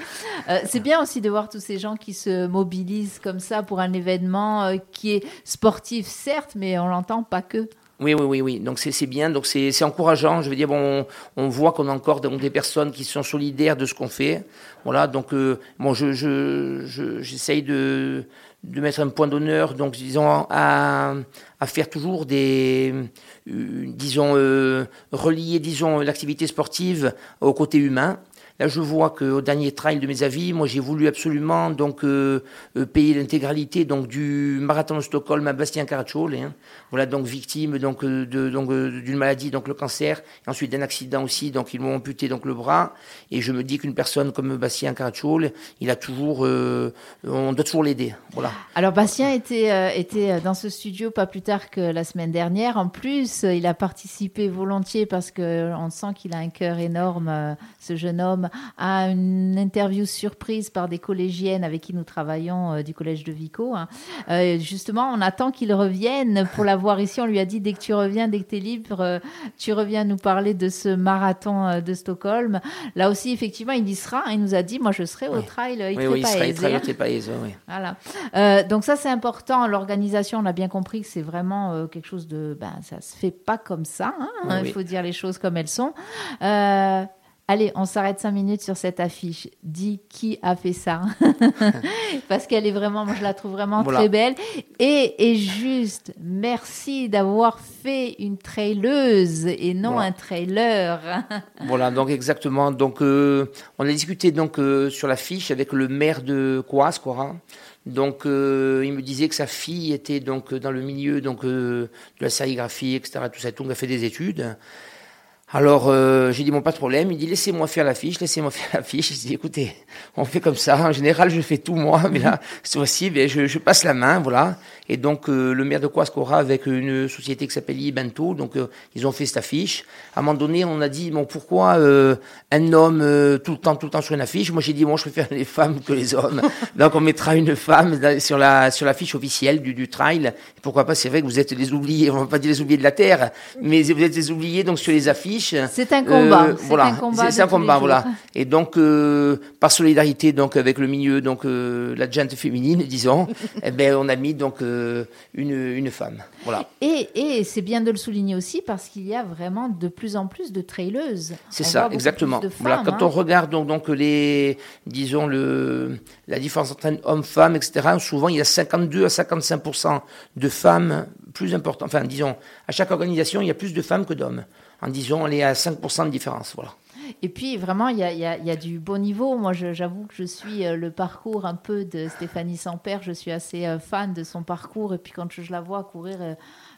Euh, c'est bien aussi de voir tous ces gens qui se mobilisent comme ça pour un événement euh, qui est sportif certes, mais on l'entend pas que. Oui, oui, oui, oui. Donc c'est bien, donc c'est encourageant. Je veux dire, bon, on, voit qu'on a encore des personnes qui sont solidaires de ce qu'on fait. Voilà, donc euh, bon, je de de mettre un point d'honneur, donc disons à à faire toujours des euh, disons euh, relier disons l'activité sportive au côté humain. Je vois qu'au dernier trail de mes avis, moi, j'ai voulu absolument donc euh, euh, payer l'intégralité donc du marathon de Stockholm à Bastien Caracciolo. Hein. Voilà, donc victime donc euh, de donc d'une maladie, donc le cancer, et ensuite d'un accident aussi. Donc ils m'ont amputé donc le bras. Et je me dis qu'une personne comme Bastien Caracciolo, il a toujours, on doit toujours l'aider. Voilà. Alors Bastien était, était dans ce studio pas plus tard que la semaine dernière. En plus, il a participé volontiers parce que on sent qu'il a un cœur énorme, ce jeune homme, à une interview surprise par des collégiennes avec qui nous travaillons euh, du collège de Vico. hein. Euh, justement, on attend qu'il revienne pour l'avoir ici. On lui a dit dès que tu reviens, dès que tu es libre, euh, tu reviens nous parler de ce marathon de Stockholm. Là aussi, effectivement, il y sera. hein. Il nous a dit, moi, je serai au Oui. trail. euh, Oui, oui, il sera, il il aise, oui. Voilà. Euh, donc ça c'est important. L'organisation, on a bien compris que c'est vraiment euh, quelque chose de, ben ça se fait pas comme ça. hein. Oui, Il faut dire les choses comme elles sont. Euh, Allez, on s'arrête cinq minutes sur cette affiche. Dis qui a fait ça Parce qu'elle est vraiment, moi je la trouve vraiment Voilà. très belle. Et, et juste, merci d'avoir fait une traileuse et non Voilà. un trailer. Voilà, donc exactement. Donc, euh, on a discuté donc euh, sur la fiche avec le maire de Coas. Donc, euh, il me disait que sa fille était donc dans le milieu donc euh, de la sérigraphie, etc. Tout ça, donc elle a fait des études. Alors, euh, j'ai dit, bon, pas de problème. Il dit, laissez-moi faire la fiche, laissez-moi faire la fiche. J'ai dit, écoutez, on fait comme ça. En général, je fais tout moi, mais là, cette fois-ci, ben, je, je passe la main, voilà. Et donc, euh, le maire de Coascora, avec une société qui s'appelle Ibento, donc, euh, ils ont fait cette affiche. À un moment donné, on a dit, bon, pourquoi euh, un homme euh, tout le temps, tout le temps sur une affiche? Moi, j'ai dit, bon, je préfère les femmes que les hommes. donc, on mettra une femme sur la sur l'affiche officielle du, du trail. Pourquoi pas? C'est vrai que vous êtes les oubliés. On va pas dire les oubliés de la terre, mais vous êtes les oubliés donc sur les affiches. C'est un combat. Euh, c'est voilà, un combat. c'est- un voilà. Et donc, euh, par solidarité donc avec le milieu, donc euh, la gente féminine, disons, eh ben on a mis donc une une femme, voilà. Et, et c'est bien de le souligner aussi parce qu'il y a vraiment de plus en plus de traileuses. C'est ça, exactement. voilà, quand hein. on regarde donc, donc les, disons le, la différence entre hommes-femmes, etc. Souvent, il y a 52 à 55 de femmes plus importantes. Enfin, disons, à chaque organisation, il y a plus de femmes que d'hommes. En disons, on est à 5 de différence, voilà. Et puis vraiment, il y y a- du beau niveau. Moi, j'avoue que je suis euh, le parcours un peu de Stéphanie Sampère. Je suis assez euh, fan de son parcours. Et puis quand je, je la vois courir euh,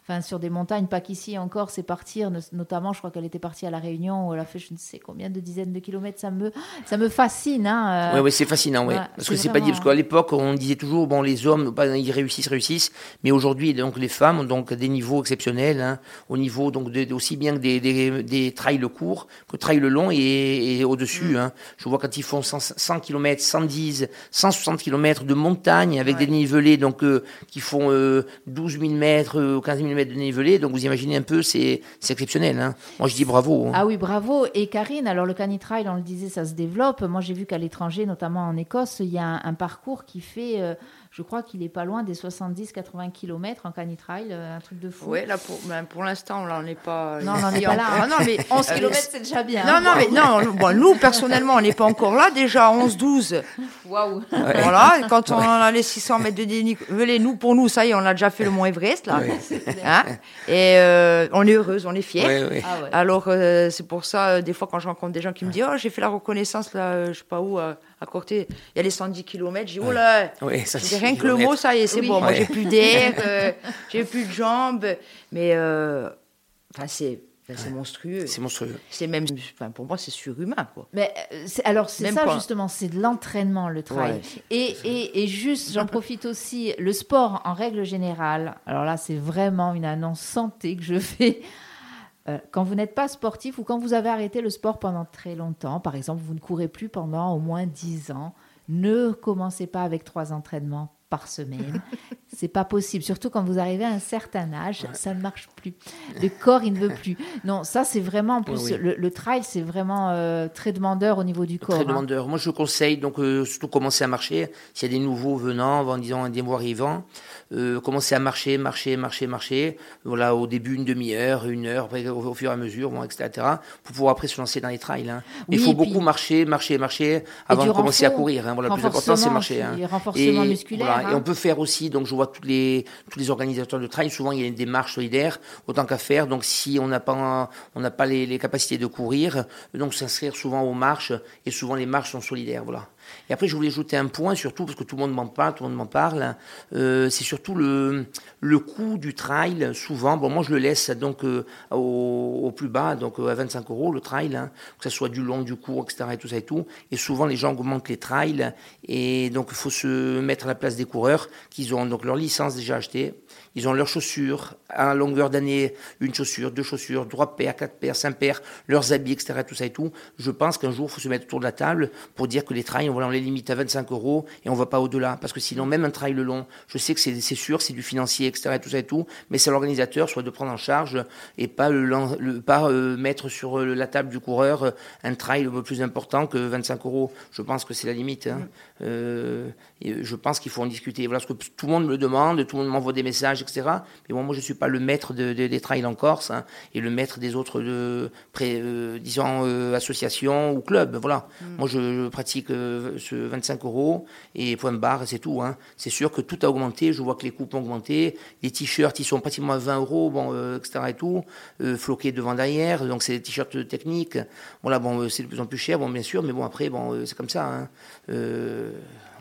enfin, sur des montagnes, pas qu'ici encore, c'est partir. no- Notamment, je crois qu'elle était partie à La Réunion où elle a fait je ne sais combien de dizaines de kilomètres. Ça me, ça me fascine. Hein, euh. Oui, oui, c'est fascinant, oui. ouais, Parce que c'est pas dit, parce qu'à l'époque, on disait toujours, bon, les hommes, bah, ils réussissent, réussissent, mais aujourd'hui, donc, les femmes ont donc des niveaux exceptionnels, hein, au niveau, donc, de, aussi bien que des, des, des trails courts, que trails longs et, et au-dessus, Mm. hein. Je vois quand ils font 100, 100 km, 110, 160 km de montagne avec des nivelés, donc, euh, qui font, euh, 12 000 mètres, euh, 15 000 de dénivelé, donc vous imaginez un peu, c'est, exceptionnel, hein. Moi, je dis bravo. hein. Ah oui, bravo. Et Karine, alors le canitrail, on le disait, ça se développe. Moi, j'ai vu qu'à l'étranger, notamment en Écosse, il y a un, un parcours qui fait, euh, je crois qu'il est pas loin des 70-80 km en canitrail, euh, un truc de fou. Oui, là, pour, ben, pour l'instant, on n'est pas. Non, on n'en est pas là. encore. Ah, non, mais 11 euh, km, c'est déjà bien. Non, non, mais non, bon, nous, personnellement, on n'est pas encore là. Déjà, 11-12. Waouh. Voilà, quand on a les 600 mètres de dénivelé, nous, pour nous, ça y est, on a déjà fait le Mont Everest, là. Hein Et euh, on est heureuse, on est fiers. Ah ouais. Alors, euh, c'est pour ça, euh, des fois, quand je rencontre des gens qui me disent Oh, j'ai fait la reconnaissance, là, euh, je sais pas où, à, côté, il y a les 110 km. J'ai dit Oh là Ouais, ça, Je dis c'est rien que le mot, ça y est, c'est Oui. bon. Moi, j'ai plus d'air, euh, j'ai plus de jambes. Mais, euh, enfin, c'est. Ben, c'est monstrueux. C'est monstrueux. C'est même, enfin, pour moi, c'est surhumain, quoi. Mais euh, alors c'est ça justement, c'est de l'entraînement le. Ouais. Et, et, et juste, j'en profite aussi, le sport en règle générale. Alors là, c'est vraiment une annonce santé que je fais. Euh, quand vous n'êtes pas sportif ou quand vous avez arrêté le sport pendant très longtemps, par exemple, vous ne courez plus pendant au moins 10 ans, ne commencez pas avec trois entraînements par semaine. C'est pas possible, surtout quand vous arrivez à un certain âge, ça ne marche plus. Le corps, il ne veut plus. Non, ça c'est vraiment en plus Oui, oui. Le, le trail, c'est vraiment euh, très demandeur au niveau du corps. Très hein. demandeur. Moi, je conseille donc euh, surtout commencer à marcher. S'il y a des nouveaux venant, en disant des nouveaux arrivants, euh, commencer à marcher, marcher, marcher, marcher. Voilà, au début une demi-heure, une heure, après, au, au fur et à mesure, bon, etc., pour pouvoir après se lancer dans les trails. hein. Oui, Il faut puis- beaucoup marcher, marcher, marcher avant de commencer à courir. hein. Voilà, le plus important, c'est marcher. hein. renforcement Et, musculaire, voilà, et hein. on peut faire aussi, donc je vois tous les, tous les organisateurs de trail, souvent il y a des marches solidaires, autant qu'à faire. Donc si on n'a pas, on n'a pas les, les capacités de courir, donc s'inscrire souvent aux marches, et souvent les marches sont solidaires, voilà. Et après, je voulais ajouter un point, surtout parce que tout le monde m'en parle, tout le monde m'en parle. euh, c'est surtout le, le coût du trail. Souvent, bon, moi je le laisse donc euh, au, au plus bas, donc euh, à 25 euros le trail, hein, que ce soit du long, du court, etc. Et tout ça et tout. Et souvent, les gens augmentent les trails, et donc il faut se mettre à la place des coureurs qui ont donc leur licence déjà achetée. Ils ont leurs chaussures, à longueur d'année, une chaussure, deux chaussures, trois paires, quatre paires, cinq paires, leurs habits, etc., tout ça et tout. Je pense qu'un jour, il faut se mettre autour de la table pour dire que les trails, voilà, on les limite à 25 euros et on va pas au-delà. Parce que sinon, même un trail long, je sais que c'est sûr, c'est du financier, etc., tout ça et tout, mais c'est l'organisateur soit de prendre en charge et pas, le, le- pas euh, mettre sur euh, la table du coureur euh, un trail plus important que 25 euros. Je pense que c'est la limite. hein. Euh, et je pense qu'il faut en discuter. Voilà, parce que tout le monde me le demande, tout le monde m'envoie des messages, etc. Mais bon, moi, je suis pas le maître de- de- des trails en Corse hein, et le maître des autres, de, pré- euh, disons, euh, associations ou clubs. Voilà. Moi, je, je pratique euh, ce 25 euros et point barre, c'est tout. Hein. C'est sûr que tout a augmenté. Je vois que les coupes ont augmenté. Les t-shirts, ils sont pratiquement à 20 euros, bon, etc. et tout. Floqués devant, derrière. Donc, c'est des t-shirts techniques. Voilà, bon, c'est de plus en plus cher, bon, bien sûr. Mais bon, après, bon, c'est comme ça. Hein.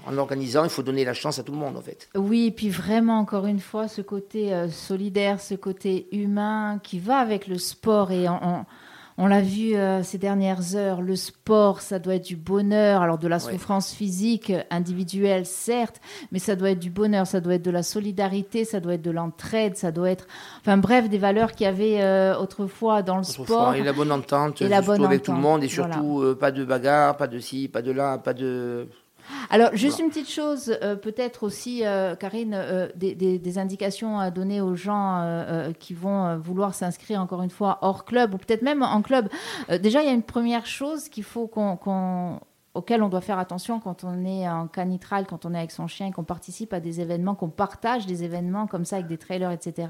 En organisant, il faut donner la chance à tout le monde, en fait. Oui, et puis vraiment, encore une fois, ce côté euh, solidaire, ce côté humain qui va avec le sport. Et on, l'a vu euh, ces dernières heures, le sport, ça doit être du bonheur. Alors, de la Ouais. souffrance physique, individuelle, certes, mais ça doit être du bonheur, ça doit être de la solidarité, ça doit être de l'entraide, ça doit être. Enfin, bref, des valeurs qu'il y avait euh, autrefois dans le Autrefois, sport. et la bonne entente, Et la surtout bonne avec tout le monde, et surtout euh, pas de bagarre, pas de ci, pas de là, pas de. Alors, juste une petite chose, euh, peut-être aussi, euh, Karine, euh, des, des- des indications à donner aux gens qui vont vouloir s'inscrire, encore une fois, hors club, ou peut-être même en club. Déjà, il y a une première chose qu'il faut qu'on... qu'on- auquel on doit faire attention quand on est en canitral, quand on est avec son chien, qu'on participe à des événements, qu'on partage des événements comme ça avec des trailers, etc.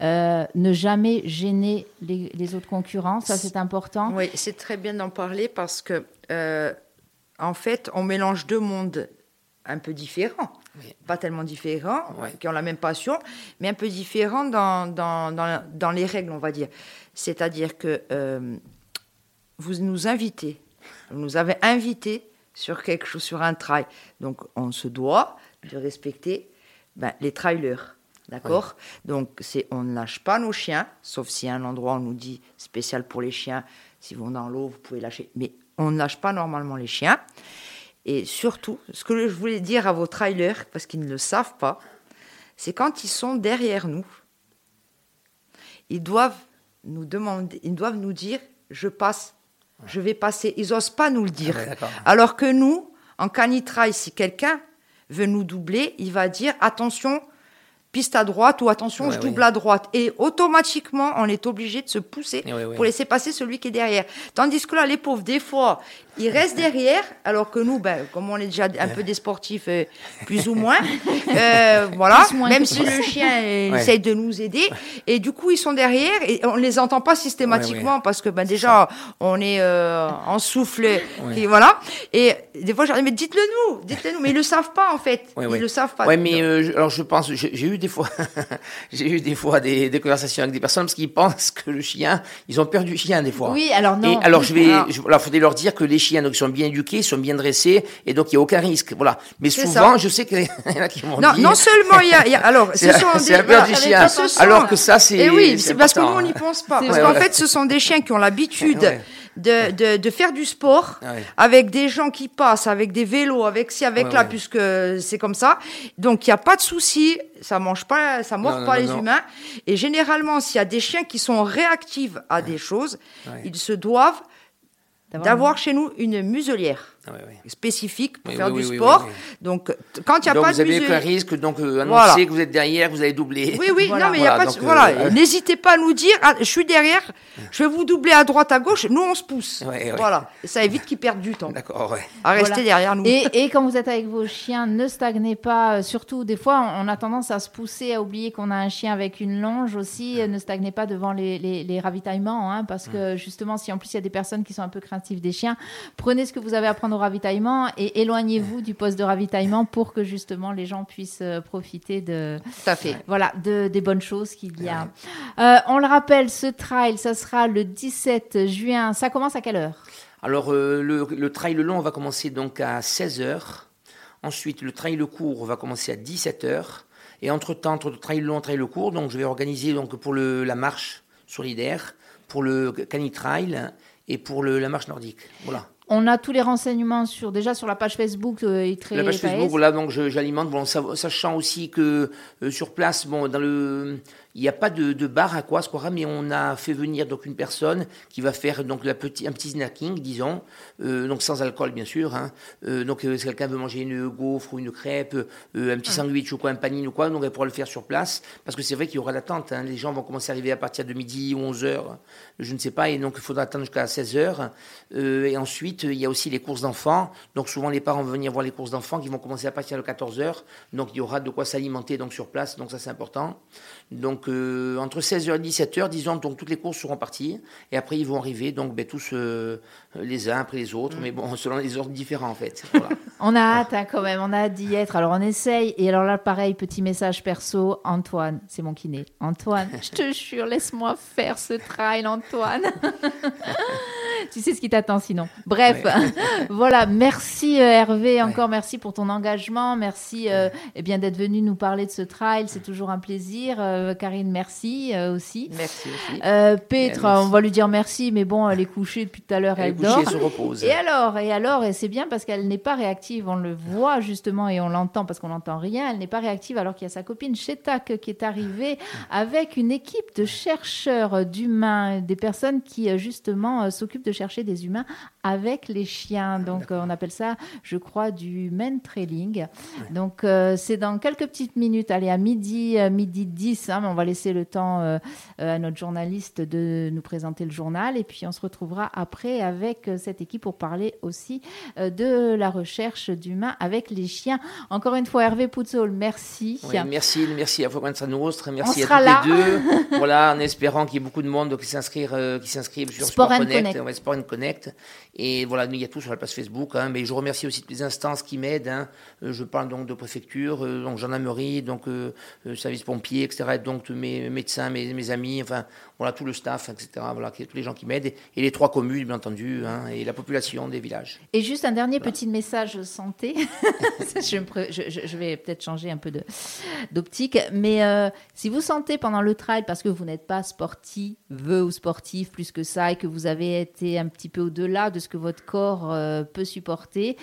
Euh, ne jamais gêner les, les autres concurrents, ça c'est important. Oui, c'est très bien d'en parler parce que, euh, en fait, on mélange deux mondes un peu différents. Oui. Pas tellement différents, Ouais. qui ont la même passion, mais un peu différents dans, dans, dans, dans les règles, on va dire. C'est-à-dire que euh, vous nous invitez, vous nous avez invités sur quelque chose, sur un trail. Donc, on se doit de respecter ben, les trailers. D'accord? Donc, c'est, on ne lâche pas nos chiens, sauf si un endroit, on nous dit spécial pour les chiens. Si vous dans l'eau, vous pouvez lâcher. Mais on ne lâche pas normalement les chiens. Et surtout, ce que je voulais dire à vos trailers, parce qu'ils ne le savent pas, c'est quand ils sont derrière nous, ils doivent nous demander, ils doivent nous dire, je passe, je vais passer. Ils n'osent pas nous le dire. Ah ouais. Alors que nous, en canitrail, si quelqu'un veut nous doubler, il va dire, attention, piste à droite ou attention, Ouais, je ouais. double à droite. Et automatiquement, on est obligé de se pousser ouais. pour laisser passer celui qui est derrière. Tandis que là, les pauvres, des fois, ils restent derrière, alors que nous, ben, comme on est déjà un peu des sportifs, euh, plus ou moins, euh, voilà, moins même si le chien euh, Ouais. essaye de nous aider, et du coup, ils sont derrière, et on les entend pas systématiquement, Ouais, ouais. parce que ben, déjà, on est euh, en souffle, et voilà. Et des fois, je dis, mais dites-le nous, dites-le nous, mais ils le savent pas, en fait. Ils le savent pas. Ouais, mais alors je pense, j'ai eu des fois, j'ai eu des fois des, des conversations avec des personnes parce qu'ils pensent que le chien, ils ont peur du chien des fois. Oui, alors non. Et alors je vais, voilà, faudrait leur dire que les chiens donc ils sont bien éduqués, ils sont bien dressés et donc il y a aucun risque. Voilà. Mais souvent, ça. je sais qu'il y en a qui m'ont Non, dit. non seulement il y a, il y a- alors ce sont des la peur voilà, du avec chien. les ce sont- Alors que ça, c'est. Et oui, c'est parce que nous on n'y hein. pense pas. Parce qu'en Ouais, fait, ce sont des chiens qui ont l'habitude Ouais. de, de, de faire du sport Ouais. avec des gens qui passent, avec des vélos, avec ci, avec Ouais, là, ouais. puisque c'est comme ça. Donc il n'y a pas de souci, ça mange pas, ça mord Non, pas non, les non, humains. Et généralement, s'il y a des chiens qui sont réactifs à des choses, ils se doivent D'avoir chez nous une muselière. Spécifique pour Oui, faire oui, du oui, sport. oui. Donc quand il n'y a donc pas vous de avez muselière, aucun risque, donc euh, annoncez Voilà. que vous êtes derrière, que vous allez doubler. Oui, oui, Voilà. non, mais il y a pas de... donc, euh, Voilà, ouais. n'hésitez pas à nous dire, ah, je suis derrière, je vais vous doubler à droite, à gauche, nous on se pousse. Ouais, ouais. Voilà, Et ça évite qu'ils perdent du temps. D'accord, ouais. À rester Voilà. derrière nous. Et, et quand vous êtes avec vos chiens, ne stagnez pas. euh, Surtout, des fois, on a tendance à se pousser, à oublier qu'on a un chien avec une longe aussi. Euh, Ne stagnez pas devant les, les- les ravitaillements, hein, parce que justement, si en plus il y a des personnes qui sont un peu craintives des chiens, prenez ce que vous avez à prendre au ravitaillement et éloignez-vous du poste de ravitaillement pour que justement les gens puissent euh, profiter de, à fait. voilà, de, des bonnes choses qu'il y a. Euh, on le rappelle, ce trail, ça sera le 17 juin. Ça commence à quelle heure? Alors, euh, le, le trail long va commencer donc à 16h. Ensuite, le trail court va commencer à 17h. Et entre-temps, entre le trail long et le trail court, donc je vais organiser donc pour le, la marche solidaire, pour le canitrail et pour le, la marche nordique. Voilà. On a tous les renseignements sur déjà sur la page Facebook euh, Itré La page. Facebook, voilà, donc j'alimente, bon, sa- sachant aussi que euh, sur place, bon, dans le, il n'y a pas de, de bar à quoi, quoi, mais on a fait venir donc une personne qui va faire donc la petit, un petit snacking, disons, euh, donc sans alcool bien sûr. Hein. Euh, donc euh, si quelqu'un veut manger une gaufre ou une crêpe, euh, un petit sandwich ou quoi, un panini ou quoi, donc elle pourra le faire sur place, parce que c'est vrai qu'il y aura l'attente. Hein. Les gens vont commencer à arriver à partir de midi ou 11 heures, je ne sais pas, et donc il faudra attendre jusqu'à 16 heures. Euh, et ensuite, il y a aussi les courses d'enfants. Donc souvent les parents vont venir voir les courses d'enfants qui vont commencer à partir de 14 heures. Donc il y aura de quoi s'alimenter donc sur place. Donc ça c'est important. Donc euh, entre 16h et 17h, disons, donc toutes les courses seront parties. Et après ils vont arriver donc ben, tous euh, les uns après les autres, mais bon selon les ordres différents en fait. Voilà. On a hâte hein, quand même, on a hâte d'y être. Alors on essaye. Et alors là, pareil, petit message perso. Antoine, c'est mon kiné. Antoine, je te jure, laisse-moi faire ce trail, Antoine. tu sais ce qui t'attend sinon. Bref, voilà. Merci euh, Hervé, encore merci pour ton engagement. Merci euh, eh bien d'être venu nous parler de ce trail. C'est toujours un plaisir. Euh, Karine, merci euh, aussi. Merci aussi. Merci. on va lui dire merci, mais bon, elle est couchée depuis tout à l'heure, elle, Elle est dort. couchée, se repose. Et alors, et alors, et c'est bien parce qu'elle n'est pas réactive, on le voit justement et on l'entend parce qu'on n'entend rien, elle n'est pas réactive alors qu'il y a sa copine Chetak qui est arrivée avec une équipe de chercheurs d'humains, des personnes qui justement s'occupent de chercher des humains avec les chiens. Donc euh, on appelle ça, je crois, du men trailing. Donc euh, c'est dans quelques petites minutes, allez à midi, euh, midi 10, hein, mais on va laisser le temps euh, à notre journaliste de nous présenter le journal et puis on se retrouvera après avec cette équipe pour parler aussi euh, de la recherche d'humains avec les chiens. Encore une fois, Hervé Poutzol, merci. Oui, merci, merci à Forenza Nostre, merci On à là. les deux. voilà, en espérant qu'il y ait beaucoup de monde qui s'inscrivent, euh, qui s'inscrivent sur Sport Sport, Connect, Connect. ouais, Sport and Connect. Et voilà, il y a tout sur la page Facebook. hein, mais je remercie aussi toutes les instances qui m'aident. hein. Euh, je parle donc de préfecture, euh, donc gendarmerie, donc euh, euh, service pompier, etc. Et donc tous mes médecins, mes, mes amis, enfin voilà tout le staff, etc. Voilà, tous les gens qui m'aident et, et les trois communes, bien entendu, hein, et la population des villages. Et juste un dernier petit message santé. je, vais peut-être changer un peu d'optique. Mais euh, si vous sentez pendant le trail, parce que vous n'êtes pas sportif ou sportif plus que ça, et que vous avez été un petit peu au-delà de ce que votre corps euh, peut supporter,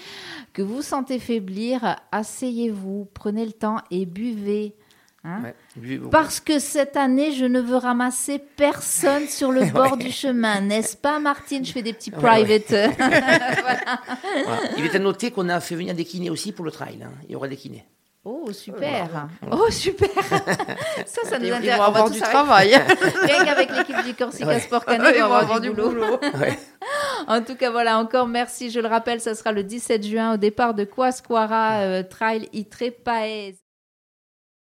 que vous sentez faiblir, asseyez-vous, prenez le temps et buvez. hein. Ouais, buvez beaucoup. Parce que cette année, je ne veux ramasser personne sur le bord du chemin, n'est-ce pas, Martine? Je fais des petits ouais. private. Voilà. Il est à noter qu'on a fait venir des kinés aussi pour le trail. hein. Il y aura des kinés. Oh, super. Oh, super. ça, ça nous Ils intéresse. vont va avoir tous du arrêter. travail. Rien qu'avec l'équipe du Corsica Ouais. Sport Cano, Ils on vont va avoir du boulot. Ouais. En tout cas, voilà, encore merci. Je le rappelle, ça sera le 17 juin au départ de Quasquara euh, Trail Itre Paez.